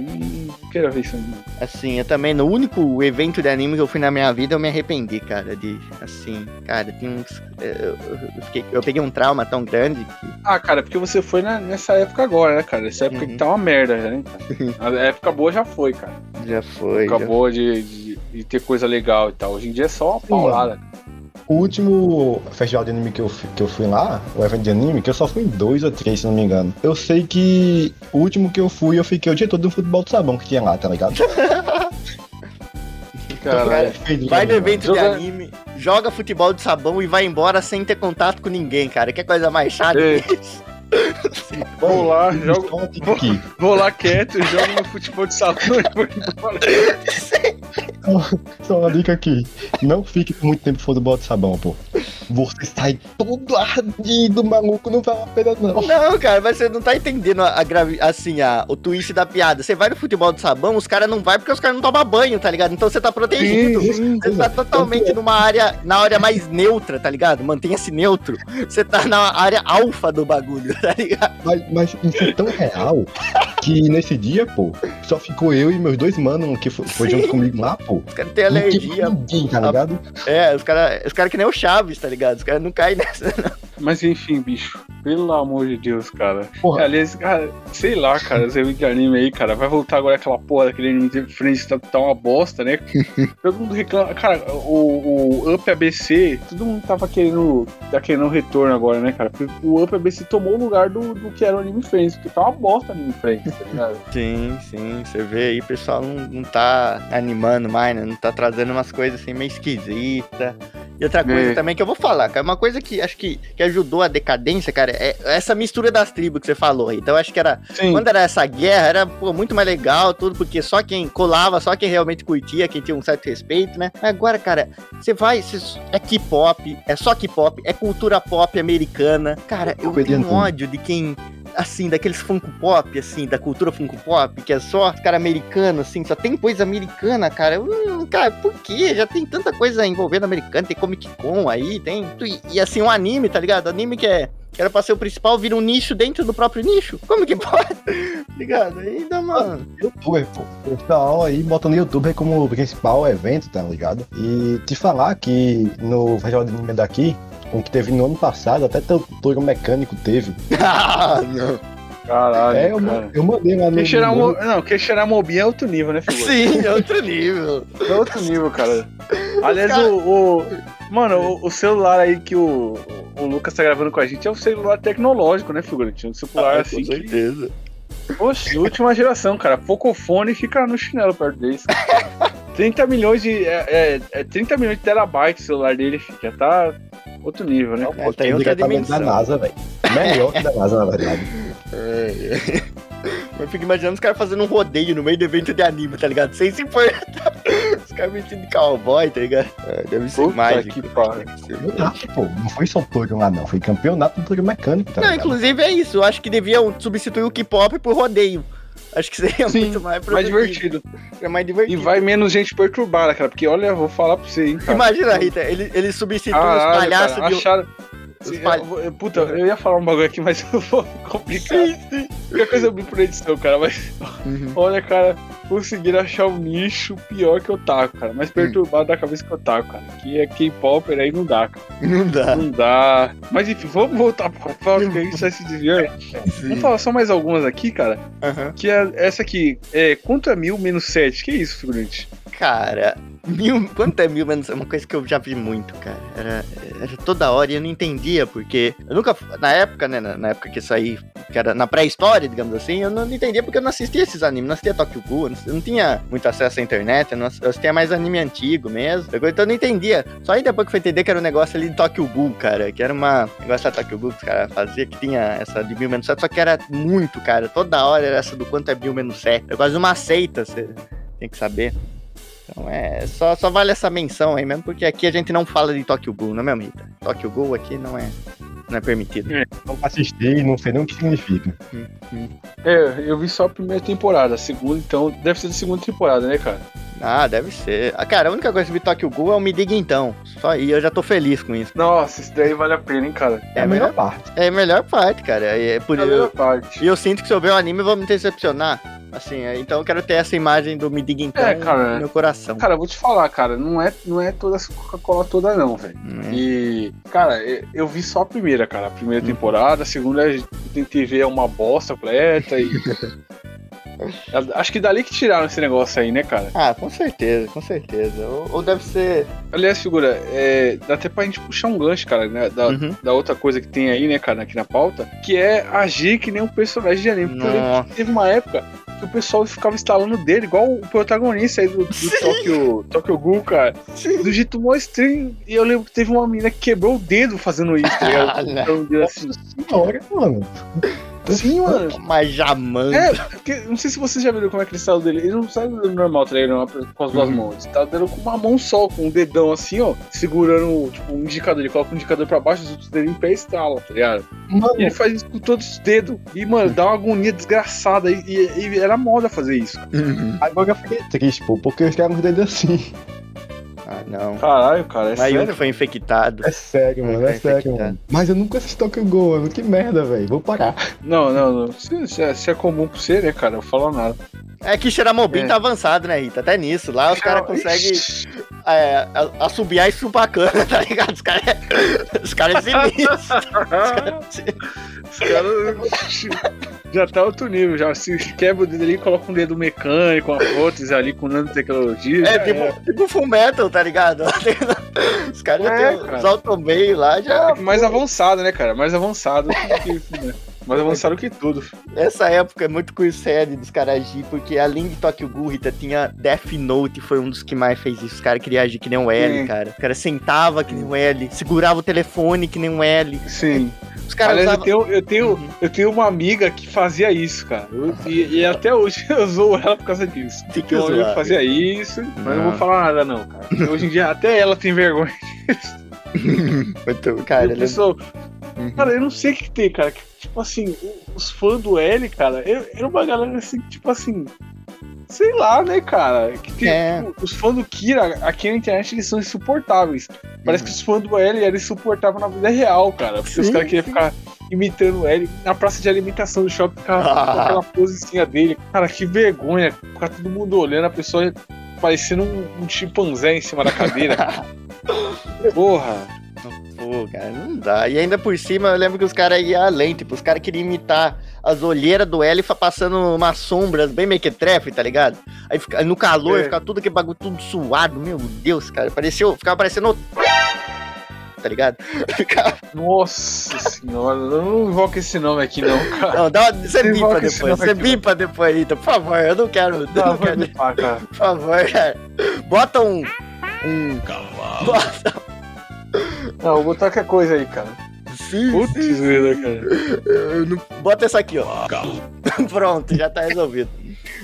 quero ver isso. Assim, eu também, no único evento de anime que eu fui na minha vida, eu me arrependi, cara, de, assim, cara, tem uns, eu, eu- fiquei- eu peguei um trauma tão grande que, Ah, cara, porque você foi na- nessa época agora, né, cara? Essa época Uhum. que tá uma merda, né? cara? A época boa já foi, cara. já foi, já Acabou de, de, de ter coisa legal e tal. Hoje em dia é só uma paulada. O último festival de anime que eu, fui- que eu fui lá, o evento de anime, que eu só fui em dois ou três, se não me engano. Eu sei que o último que eu fui, eu fiquei o dia todo no futebol do sabão que tinha lá, tá ligado? Caralho. Vai no evento Joga- de anime, joga futebol de sabão e vai embora sem ter contato com ninguém, cara. Que coisa mais chata É. que isso. Vou lá, jogo, aqui. vou lá quieto, jogo meu futebol de salão e vou embora. Só uma dica aqui. Não fique por muito tempo no futebol de sabão, pô. Você sai todo ardido, maluco. Não vale a pena, não. Não, cara, mas você não tá entendendo a, a gravi... assim, a, o twist da piada. Você vai no futebol de sabão, os caras não vai porque os caras não tomam banho, tá ligado? Então você tá protegido. Sim, Você tá totalmente numa área, na área mais neutra, tá ligado? Mantenha-se neutro. Você tá na área alfa do bagulho, tá ligado? Mas, mas isso é tão real que nesse dia, pô, só ficou eu e meus dois manos que foi, foi junto comigo lá, pô. Os caras têm Não alergia. ninguém, tá ligado? É, os caras os cara que nem o Chaves, tá ligado? Os caras não caem nessa. Mas enfim, bicho. Pelo amor de Deus, cara. Porra. Aliás, cara, sei lá, cara, eventos de anime aí, cara. Vai voltar agora aquela porra daquele anime de frente tá, tá uma bosta, né? todo mundo reclama. Cara, o, o Up ABC, todo mundo tava querendo. Tá querendo um retorno agora, né, cara? Porque o Up ABC tomou o lugar do, do que era o Anime Friends, porque tá uma bosta o Anime Friends, tá ligado? Sim, sim. Você vê aí, o pessoal não, não tá animando mais, né? Não tá trazendo umas coisas assim meio esquisitas. E outra coisa É. também que eu vou falar, cara, uma coisa que acho que, que ajudou a decadência, cara, é essa mistura das tribos que você falou aí. Então eu acho que era Sim. Quando era essa guerra, era pô, muito mais legal, tudo, porque só quem colava, só quem realmente curtia, quem tinha um certo respeito, né? Agora, cara, você vai, você- é K-pop, é só K-pop, é cultura pop americana. Cara, eu Perdendo tenho ódio de quem. Assim, daqueles Funko Pop, assim, da cultura Funko Pop, que é só cara americano, assim, só tem coisa americana, cara. Hum, cara, por quê? Já tem tanta coisa envolvendo americano, tem Comic Con aí, tem. E, e, assim, um anime, tá ligado? Anime que é. Que era pra ser o principal, vira um nicho dentro do próprio nicho. Como que pode? ligado? Ainda, mano. Youtuber, pô. O pessoal aí bota no YouTube como principal evento, tá ligado? E te falar que no Festival de Anime daqui, o que teve no ano passado, até Toro Mecânico teve. ah, não. Caralho, é, eu, cara. eu mandei lá no. Cheirar, mo... Não, quem cheirar mobinha é outro nível, né, figura? Sim, é outro nível. É outro nível, cara. Aliás, cara- o, o- Mano, o, o celular aí que o, o Lucas tá gravando com a gente é um celular tecnológico, né, figurante? Um celular Ah, assim com que. certeza. Poxa, última geração, cara. Pocofone fica no chinelo perto deles. 30 milhões de. É, é, é 30 milhões de terabytes o celular dele, filho. Já tá outro nível, né? É, tem outra diretamente da dimensão. NASA, velho. Melhor que da NASA, na verdade. É, é. Eu fico imaginando os caras fazendo um rodeio no meio do evento de anime, tá ligado? Sem se importar. Os caras vestidos de cowboy, tá ligado? É, deve ser Puta mágico. que pariu. Deve ser. Campeonato, pô. Não foi só Toro lá, não. Foi campeonato do Toro Mecânico, tá Não, ligado? inclusive é isso. Eu acho que deviam substituir o K-pop por rodeio. Acho que seria Sim, muito mais Mais divertido. É mais E divertido. vai menos gente perturbada, cara. Porque olha, eu vou falar pra você, hein, cara. Imagina, Rita, ele, ele substitui os palhaços cara, de. acharam... Sim, eu Puta, eu ia falar um bagulho aqui, mas eu vou complicar. Qualquer coisa eu vi por edição, cara. Mas Uhum. olha, cara, conseguiram achar um nicho pior que o Otaku, cara. Mais perturbado da cabeça que o Otaku, cara. Que é K-pop, aí não dá, cara. Não dá. Não dá. Mas enfim, vamos voltar pra pauta, que a gente vai se desviando. Vamos falar só mais algumas aqui, cara. Aham. Que é essa aqui. É, quanto é mil menos sete? Que isso, figurante? Cara, mil, quanto é mil menos? É uma coisa que eu já vi muito, cara. Era, era toda hora e eu não entendia, porque eu nunca, na época, né, na, na época que saí, que era na pré-história, digamos assim, eu não entendia porque eu não assistia esses animes, não assistia Tokyo Ghoul, eu não, eu não tinha muito acesso à internet, eu, não, eu assistia mais anime antigo mesmo, então eu não entendia. Só aí depois que fui entender que era um negócio ali de Tokyo Ghoul, cara, que era uma um negócio da Tokyo Ghoul que os caras faziam, que tinha essa de mil menos sete, só que era muito, cara, toda hora era essa do quanto é mil menos sete. É quase uma seita, você tem que saber. Então é, só, só vale essa menção aí mesmo, porque aqui a gente não fala de Tokyo Ghoul, não é mesmo, Rita? Tokyo Ghoul aqui não é, não é permitido. Não assisti e não sei nem o que significa. É, eu vi só a primeira temporada. A segunda, então, deve ser da segunda temporada, né, cara? Ah, deve ser. Ah, cara, a única coisa que eu vi Tokyo Ghoul é o Me Diga Então. Só aí eu já tô feliz com isso. Nossa, isso daí vale a pena, hein, cara. É a melhor parte. É a melhor parte, cara. É por É a melhor eu, parte. E eu sinto que se eu ver o anime eu vou me decepcionar. Assim, é, então eu quero ter essa imagem do Me Diga Então É, cara. no meu coração. Cara, eu vou te falar, cara, não é, não é toda essa Coca-Cola toda, não, velho. Hum, E, cara, eu- eu vi só a primeira, cara. A primeira temporada, a segunda tentei ver é uma bosta completa e. Acho que dali que tiraram esse negócio aí, né, cara? Ah, com certeza, com certeza. Ou, ou deve ser. Aliás, figura, é, dá até pra gente puxar um gancho, cara, né? Da, Uhum. da outra coisa que tem aí, né, cara, aqui na pauta, que é agir que nem um personagem de anime. Porque teve uma época o pessoal ficava instalando dele, igual o protagonista aí do, do Tokyo, Tokyo Ghoul, cara. Do jeito mó estranho. E eu lembro que teve uma menina que quebrou o dedo fazendo isso, tá ligado? Olha. Então, assim. Senhora, mano. Sim, mano. Mas jamando. É, porque, não sei se vocês já viram como é que ele saiu dele. Ele não sai do dedo normal, tá ligado? Com as duas Uhum. mãos. Ele tá dando com uma mão só, com um dedão assim, ó, segurando, tipo, um indicador. Ele coloca o indicador pra baixo, os outros dedos em pé e estrala, tá ligado? Mano, E ele faz isso com todos os dedos. E, mano, dá uma agonia desgraçada. E, e- e era moda fazer isso. Uhum. agora eu fiquei triste, pô, porque os caras os dedos assim. Ah, não. Caralho, cara, é um sério. foi infectado. É sério, mano, é Tá sério, infectado. mano. Mas eu nunca assisti Tokyo Ghoul, mano. Que merda, velho. Vou parar. Não, não, não. Se, se é, se é comum pra você, né, cara? Eu falo nada. É que Xeramobim É. tá avançado, né, Rita? Até nisso. Lá os caras conseguem é, a- assobiar e bacana, tá ligado? Os caras os cara é sinistro. Os caras- Os caras já tá outro nível. Já se quebra o dedo ali, coloca um dedo mecânico, uma prótese ali com nanotecnologia. É tipo, tipo Full Metal, tá ligado? Os caras já É, tem cara. os lá, já. É mais avançado, né, cara? Mais avançado que, que né? Mais avançado que tudo. Essa época é muito série dos caras agir, porque além de Tokyo Ghoul, Rita, tinha Death Note, foi um dos que mais fez isso. Os caras queriam agir que nem um L, Sim. cara. O cara sentava que nem um L, segurava o telefone que nem um L. Sim. Os caras Aliás, eu usavam. tenho, eu, tenho, Uhum. eu tenho uma amiga que fazia isso, cara. Eu- e, e até hoje eu zoo ela por causa disso. Tem que uma amiga que fazia isso, mas não Não. vou falar nada, não, cara. Hoje em dia até ela tem vergonha. Muito- Cara, o ele- pessoal, Uhum. Cara, eu não sei o que tem, cara. que, tipo assim, os fãs do L, cara, era uma galera assim, tipo assim. Sei lá, né, cara? Que tem, É. tipo, os fãs do Kira aqui na internet eles são insuportáveis. Parece Uhum. que os fãs do L eram insuportáveis na vida real, cara. Porque os Sim, caras queriam ficar imitando o L na praça de alimentação do shopping, Ah. com aquela posezinha dele. Cara, que vergonha. Ficar todo mundo olhando, a pessoa parecendo um, um chimpanzé em cima da cadeira. Porra. Pô, cara, não dá. E ainda por cima, eu lembro que os caras iam além, tipo, os caras queriam imitar as olheiras do L fa- passando umas sombras bem mequetrefe, tá ligado? Aí fica, no calor, É. ficava tudo aquele bagulho tudo suado, meu Deus, cara. Pareceu, ficava parecendo. Tá ligado? Ficava- Nossa senhora, eu não invoco esse nome aqui, não, cara. Não, dá uma, você bipa depois, você aqui, bipa depois, Rita, por favor, eu não quero, não vai quero, bipar, cara. por favor, cara. Bota um. Um. Bota. Não, vou botar qualquer coisa aí, cara. Sim, Putz, vida, cara. Não- Bota essa aqui, ó. Pronto, já tá resolvido.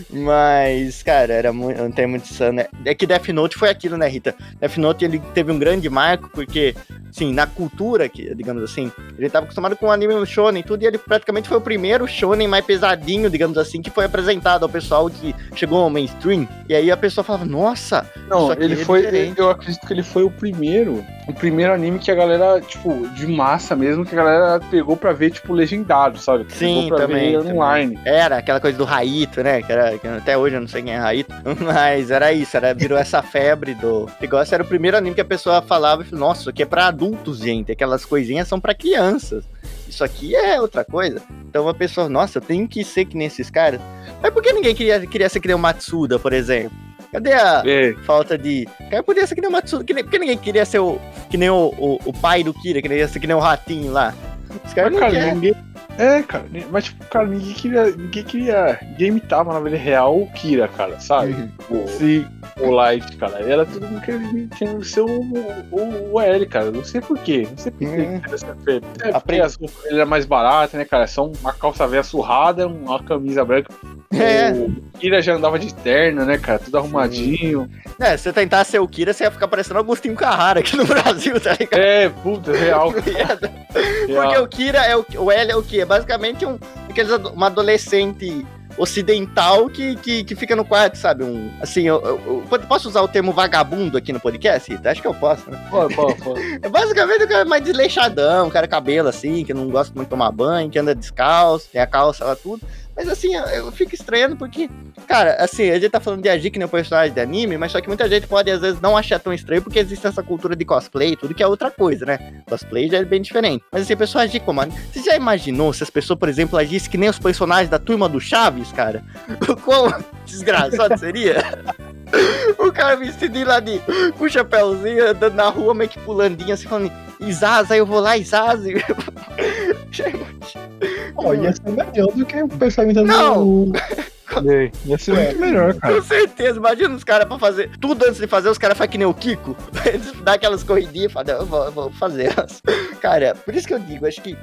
Mas, cara, era muito, não tem muito insano, né? É que Death Note foi aquilo, né, Rita? Death Note, ele teve um grande marco, porque, assim, na cultura, que, digamos assim, ele tava acostumado com o anime shonen e tudo, e ele praticamente foi o primeiro shonen mais pesadinho, digamos assim, que foi apresentado ao pessoal que chegou ao mainstream. E aí a pessoa falava, nossa, Não, ele é foi. diferente. Eu acredito que ele foi o primeiro. O primeiro anime que a galera, tipo, de massa mesmo, que a galera pegou pra ver, tipo, legendado, sabe? Que Sim, também, ver também. online. Era aquela coisa do Raito, né? Que era, que até hoje eu não sei quem é Raito. Mas era isso, era, virou essa febre do negócio. Era o primeiro anime que a pessoa falava e nossa, isso aqui é pra adultos, gente. Aquelas coisinhas são pra crianças. Isso aqui é outra coisa. Então a pessoa, nossa, eu tenho que ser que nem esses caras. Mas por que ninguém queria, queria ser que nem o Matsuda, por exemplo? Cadê a É, falta de. Cara, podia ser que nem o Matsuda. Que nem, por que ninguém queria ser o, que nem o, o, o pai do Kira, que queria ser que nem o ratinho lá? Os caras mas, não cara, ninguém. É, cara, mas tipo, cara, ninguém queria. Ninguém queria. Ninguém imitava na vida real o Kira, cara, sabe? O, Sim. o Light, cara. Era todo mundo querendo, ser o, o, o L, cara. Não sei porquê. Não sei porquê. Hum. É, porque as roupas dele era mais barata, né, cara? Só uma calça velha surrada, uma camisa branca. É. O Kira já andava de terno, né, cara? Tudo arrumadinho. É, se você tentar ser o Kira, você ia ficar parecendo Agostinho Carrara aqui no Brasil, tá ligado? É, puta, real. Porque real. o Kira é o, o L é o quê? É basicamente um, aqueles uma adolescente ocidental que, que, que fica no quarto, sabe? Um, assim, eu, eu- eu- posso usar o termo vagabundo aqui no podcast? Rita? Acho que eu posso, né? Pô, pô, pô. É basicamente o cara mais desleixadão, o cara cabelo assim, que não gosta muito de tomar banho, que anda descalço, tem a calça lá, tudo. Mas assim, eu, eu fico estranhando porque, cara, assim, a gente tá falando de agir que nem um personagem de anime, mas só que muita gente pode às vezes não achar tão estranho porque existe essa cultura de cosplay e tudo, que é outra coisa, né? Cosplay já é bem diferente. Mas assim, a pessoa agir como anime. Você já imaginou se as pessoas, por exemplo, agissem que nem os personagens da turma do Chaves, cara? Quão desgraçado seria? O cara vestido lá de com o chapéuzinho, andando na rua, meio que pulandinho, assim, falando, Isaza, eu vou lá, Isaza. Ó, ia ser melhor do que o pessoal imitando Não. Ia ser muito melhor, cara. Com certeza, imagina os caras pra fazer tudo antes de fazer, os caras fazem que nem o Kiko. Eles dão aquelas corridinhas e falam, "Não, eu vou, eu vou fazer. Cara, por isso que eu digo, acho que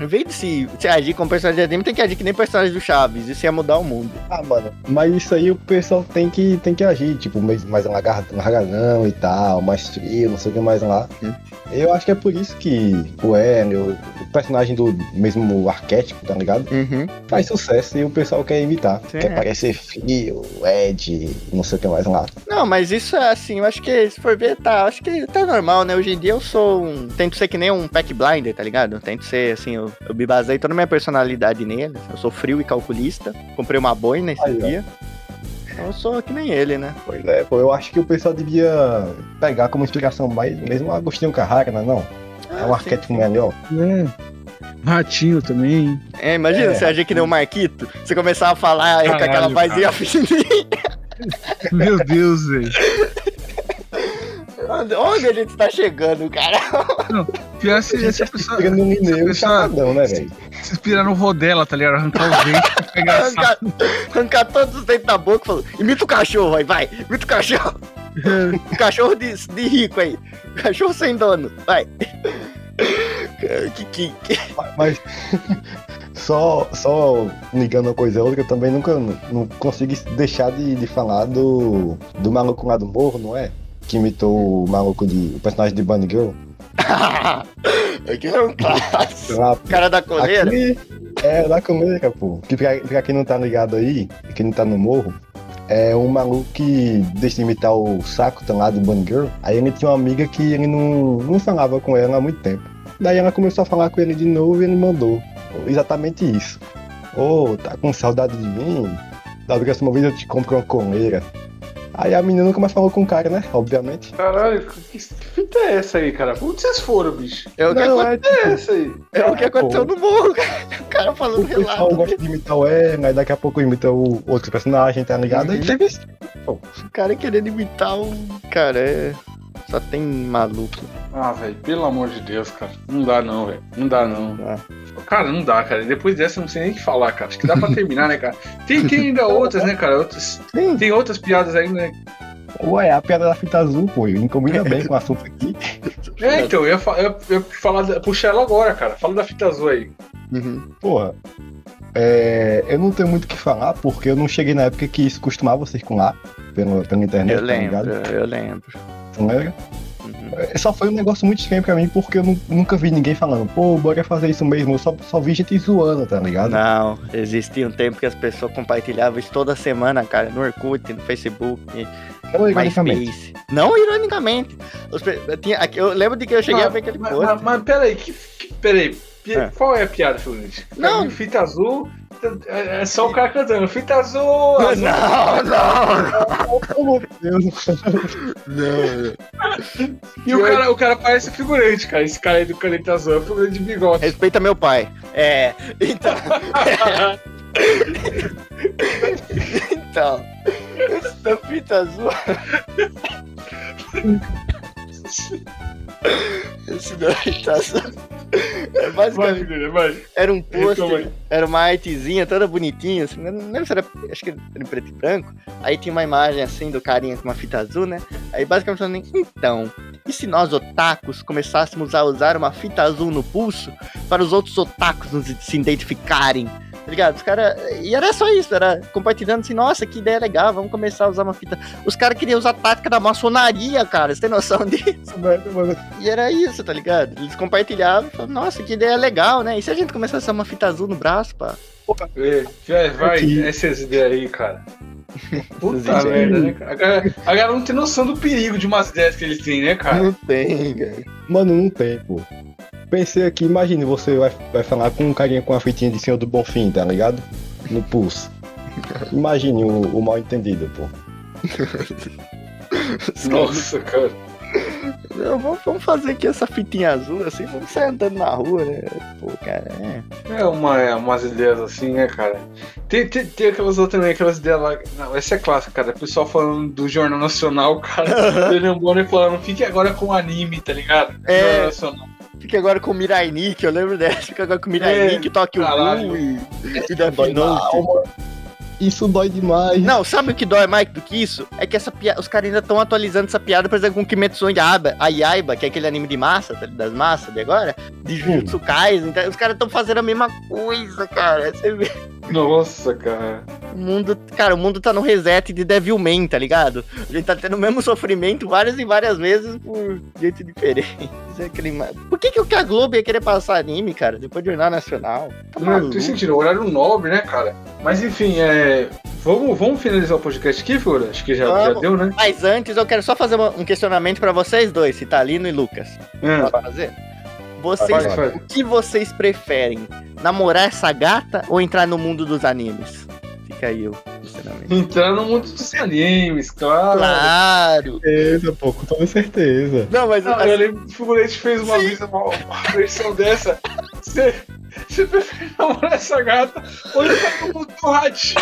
em vez de se, se agir como personagem de anime, tem que agir que nem personagem do Chaves. Isso ia mudar o mundo. Ah, mano, mas isso aí o pessoal tem que, tem que agir, tipo, mais, mais larga- largadão e tal, mais frio, não sei o que mais lá. Hum. Eu acho que é por isso que o Hélio, o personagem do mesmo arquétipo, tá ligado? Uhum. Faz sucesso e o pessoal quer imitar. Sim, quer é. parecer frio, Ed, não sei o que mais lá. Não, mas isso é assim, eu acho que se for ver, tá, acho que tá normal, né? Hoje em dia eu sou um. Tento ser que nem um pack blinder, tá ligado? Tento ser assim, eu, eu me baseei toda a minha personalidade nele. Eu sou frio e calculista. Comprei uma boina esse Aí, ó. dia. Então eu sou que nem ele, né? Pois é, pô, eu acho que o pessoal devia pegar como inspiração mais mesmo o Agostinho Carrara, né? Não, é um Ah, arquétipo melhor. É. Ratinho também. É, imagina É. você agir que nem o Marquito, você começar a falar com aquela Caralho, vozinha fininha. Meu Deus, velho. Onde, onde a gente tá chegando, cara? Pior se, se a pessoa Fica no mineiro pessoa- chapadão, né, velho? se inspirar no rodela, tá ligado? Arrancar os dentes pra pegar Arrancar, arrancar todos os dentes da boca e falou: imita o cachorro aí, vai, imita o cachorro. O cachorro de, de rico aí. Cachorro sem dono, vai. Que, que, que- Mas só, só ligando uma coisa a outra, eu também nunca não consigo deixar de, de falar do, do maluco lá do morro, não é? Que imitou o maluco de. o personagem de Bunny Girl. Aquele é um clássico. Cara da coleira. Aqui é da coleira, pô. Que pra, pra quem não tá ligado aí, quem não tá no morro, é um maluco que deixa de imitar o saco tá lá do Bunny Girl. Aí ele tinha uma amiga que ele não, não falava com ela há muito tempo. Daí ela começou a falar com ele de novo e ele mandou. Exatamente isso. Ô, tá com saudade de mim? Da próxima vez eu te compro uma coleira. Aí a menina nunca mais falou com o cara, né? Obviamente. Caralho, que fita é essa aí, cara? Onde vocês foram, bicho? É o que, Não, é tipo, É essa aí. é o que aconteceu no morro, cara. O cara o falando pessoal relato. gosta de imitar o Eren, aí daqui a pouco imita o outro personagem, tá ligado? Aí Uhum. teve esse O cara querendo imitar o. Cara, é. Só tem maluco. Ah, velho, pelo amor de Deus, cara. Não dá não, velho. Não dá não. Ah. Cara, não dá, cara. Depois dessa eu não sei nem o que falar, cara. Acho que dá pra terminar, né, cara? Tem, tem ainda outras, né, cara? Outras, Sim. tem outras piadas ainda, né? Ué, a piada da fita azul, pô, combina bem com o assunto aqui. É, então, eu ia, fa- eu ia falar, da- puxar ela agora, cara. Fala da fita azul aí. Uhum. Porra, é, eu não tenho muito o que falar, porque eu não cheguei na época que isso costumava circular pela, pela internet, Eu tá lembro, ligado? eu lembro. Não lembra? Uhum. É, Só foi um negócio muito estranho pra mim, porque eu nu- nunca vi ninguém falando, pô, bora fazer isso mesmo. Eu só, só vi gente zoando, tá ligado? Não, existia um tempo que as pessoas compartilhavam isso toda semana, cara, no Orkut, no Facebook, Não, ironicamente. MySpace. Não ironicamente. Eu lembro de que eu cheguei a ver aquele Mas, post. mas, mas peraí, que, que, peraí. É. Qual é a piada, Fluminense? Não. Fita azul. É é só o cara cantando. Fita azul. azul. Não, não, não. E o cara, o cara parece figurante, cara. Esse cara aí do caneta azul é figurante de bigode. Respeita meu pai. É, então. então. Esse da fita azul. Esse da fita azul. É Vai, basicamente. filha, vai. Era um pôster, era uma artezinha toda bonitinha, assim, não lembro se era, acho que era em preto e branco. Aí tinha uma imagem assim do carinha com uma fita azul, né? Aí basicamente falando, então, e se nós otakus começássemos a usar uma fita azul no pulso para os outros otakus nos, se identificarem? Tá ligado? Os caras. E era só isso, era compartilhando assim, nossa, que ideia legal, vamos começar a usar uma fita. Os caras queriam usar a tática da maçonaria, cara. Você tem noção disso? E era isso, tá ligado? Eles compartilhavam e falavam, nossa, que ideia legal, né? E se a gente começasse a usar uma fita azul no braço, pá? É, vai, vai, Aqui. essas ideias aí, cara. Puta merda, né, cara? A galera, a galera não tem noção do perigo de umas ideias que eles têm, né, cara? Não tem, cara. Mano, não tem, pô. Pensei aqui, imagine você vai, vai falar com um carinha com a fitinha de Senhor do Bonfim, tá ligado? No pulso. Imagine o, o mal entendido, pô. Nossa, cara. Não, vamos, vamos fazer aqui essa fitinha azul, assim, vamos sair andando na rua, né? Pô, cara, é. É uma, é umas ideias assim, né, cara? Tem, tem, tem aquelas outras também, aquelas ideias lá. Não, essa é clássica, cara. O pessoal falando do Jornal Nacional, cara. William Bonner falando, fique agora com o anime, tá ligado? É. Jornal Nacional. Fica agora com o Mirai Nick, eu lembro dessa. Fica agora com o Mirai É, Nick, Toque o caralho. Ru e, e Death Note. Isso dói demais. Não, sabe o que dói mais do que isso? É que essa piada, os caras ainda estão atualizando essa piada, por exemplo, com Kimetsu no Yaiba, a Yaiba, que é aquele anime de massa, tá- das massas de agora, de Jujutsu Kaisen, então, os caras estão fazendo a mesma coisa, cara. Você vê, Nossa, cara. o mundo, cara, o mundo tá no reset de Devilman, tá ligado? A gente tá tendo o mesmo sofrimento várias e várias vezes por jeito diferente. É aquele Por que, que o a Globo ia querer passar anime, cara, depois do Jornal Nacional? Tá Não, tem sentido, horário nobre, né, cara? Mas enfim, é. Vamos, vamos finalizar o podcast aqui, Fura? Acho que já, já deu, né? Mas antes eu quero só fazer um questionamento pra vocês dois, Citalino e Lucas. É. Pode fazer? Vocês, o que vocês preferem? Namorar essa gata ou entrar no mundo dos animes? Fica aí o questionamento. Entrar no mundo dos animes, claro. Claro! certeza, pô, com toda certeza. Não, mas Não, eu lembro que o Figurante fez uma vez uma, uma versão dessa. Você, você prefere namorar essa gata ou entrar no mundo do ratinho?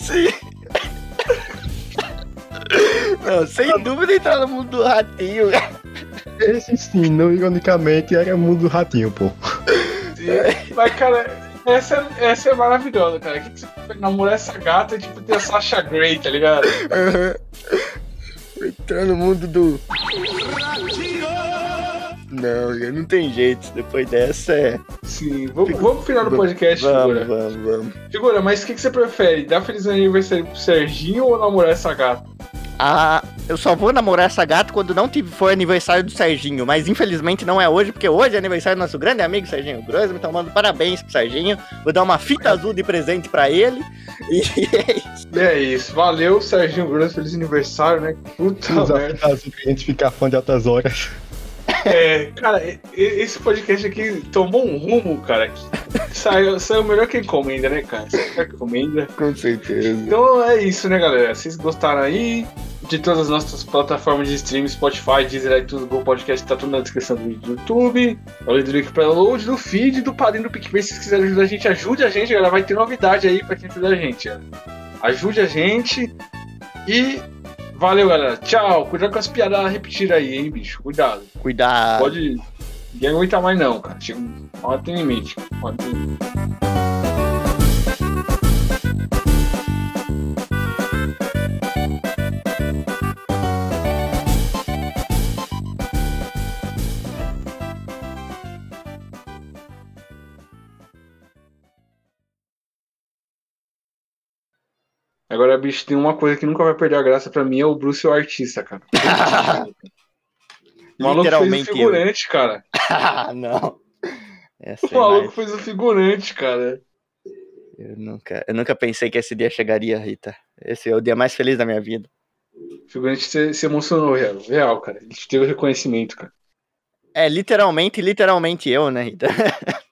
Sim. Não, sem dúvida entrar no mundo do ratinho. Esse sim, não ironicamente, era o mundo do ratinho, pô. Mas, cara, essa, essa é maravilhosa, cara. Que você prefere namorar essa gata tipo, ter a Sasha Grey, tá ligado? Entrar no mundo do. Não, não tem jeito. Depois dessa é. Sim, vamos, vamos pro final do podcast, Vamos, figura. vamos, vamos. Figura, mas o que, que você prefere? Dar feliz aniversário pro Serginho ou namorar essa gata? Ah, eu só vou namorar essa gata quando não for aniversário do Serginho, mas infelizmente não é hoje, porque hoje é aniversário do nosso grande amigo Serginho Grossman, então mando parabéns pro Serginho, vou dar uma fita azul de presente pra ele, e é isso. E é isso. Valeu, Serginho Grosso. Feliz aniversário, né? Puta merda. azul pra gente ficar fã de altas horas. É, cara, esse podcast aqui tomou um rumo, cara. Saiu, saiu melhor que encomenda, né, cara? Saiu melhor que encomenda. Com certeza. Então é isso, né, galera? Vocês gostaram aí de todas as nossas plataformas de streaming, Spotify, Deezer, iTunes, Google Podcast, tá tudo na descrição do vídeo do YouTube. Além do link para download do feed, do padrinho do PicPay. Se vocês quiserem ajudar a gente, ajude a gente, galera. Vai ter novidade aí pra quem ajuda a gente. ó. Ajude a gente e valeu, galera. Tchau. Cuidado com as piadas repetidas aí, hein, bicho. Cuidado. Cuidado. Pode. Ninguém aguenta mais, não, cara. Chega hora tem limite. Hora tem limite. Agora, bicho, tem uma coisa que nunca vai perder a graça pra mim é o Bruce o artista, cara. O maluco fez o Literalmente eu. figurante, cara. Ah, não. Essa O é maluco mais- fez o figurante, cara. eu, nunca, eu nunca pensei que esse dia chegaria, Rita. Esse é o dia mais feliz da minha vida. O figurante se, se emocionou, real, real, cara. Ele teve o reconhecimento, cara. É, literalmente, literalmente eu, né, Rita?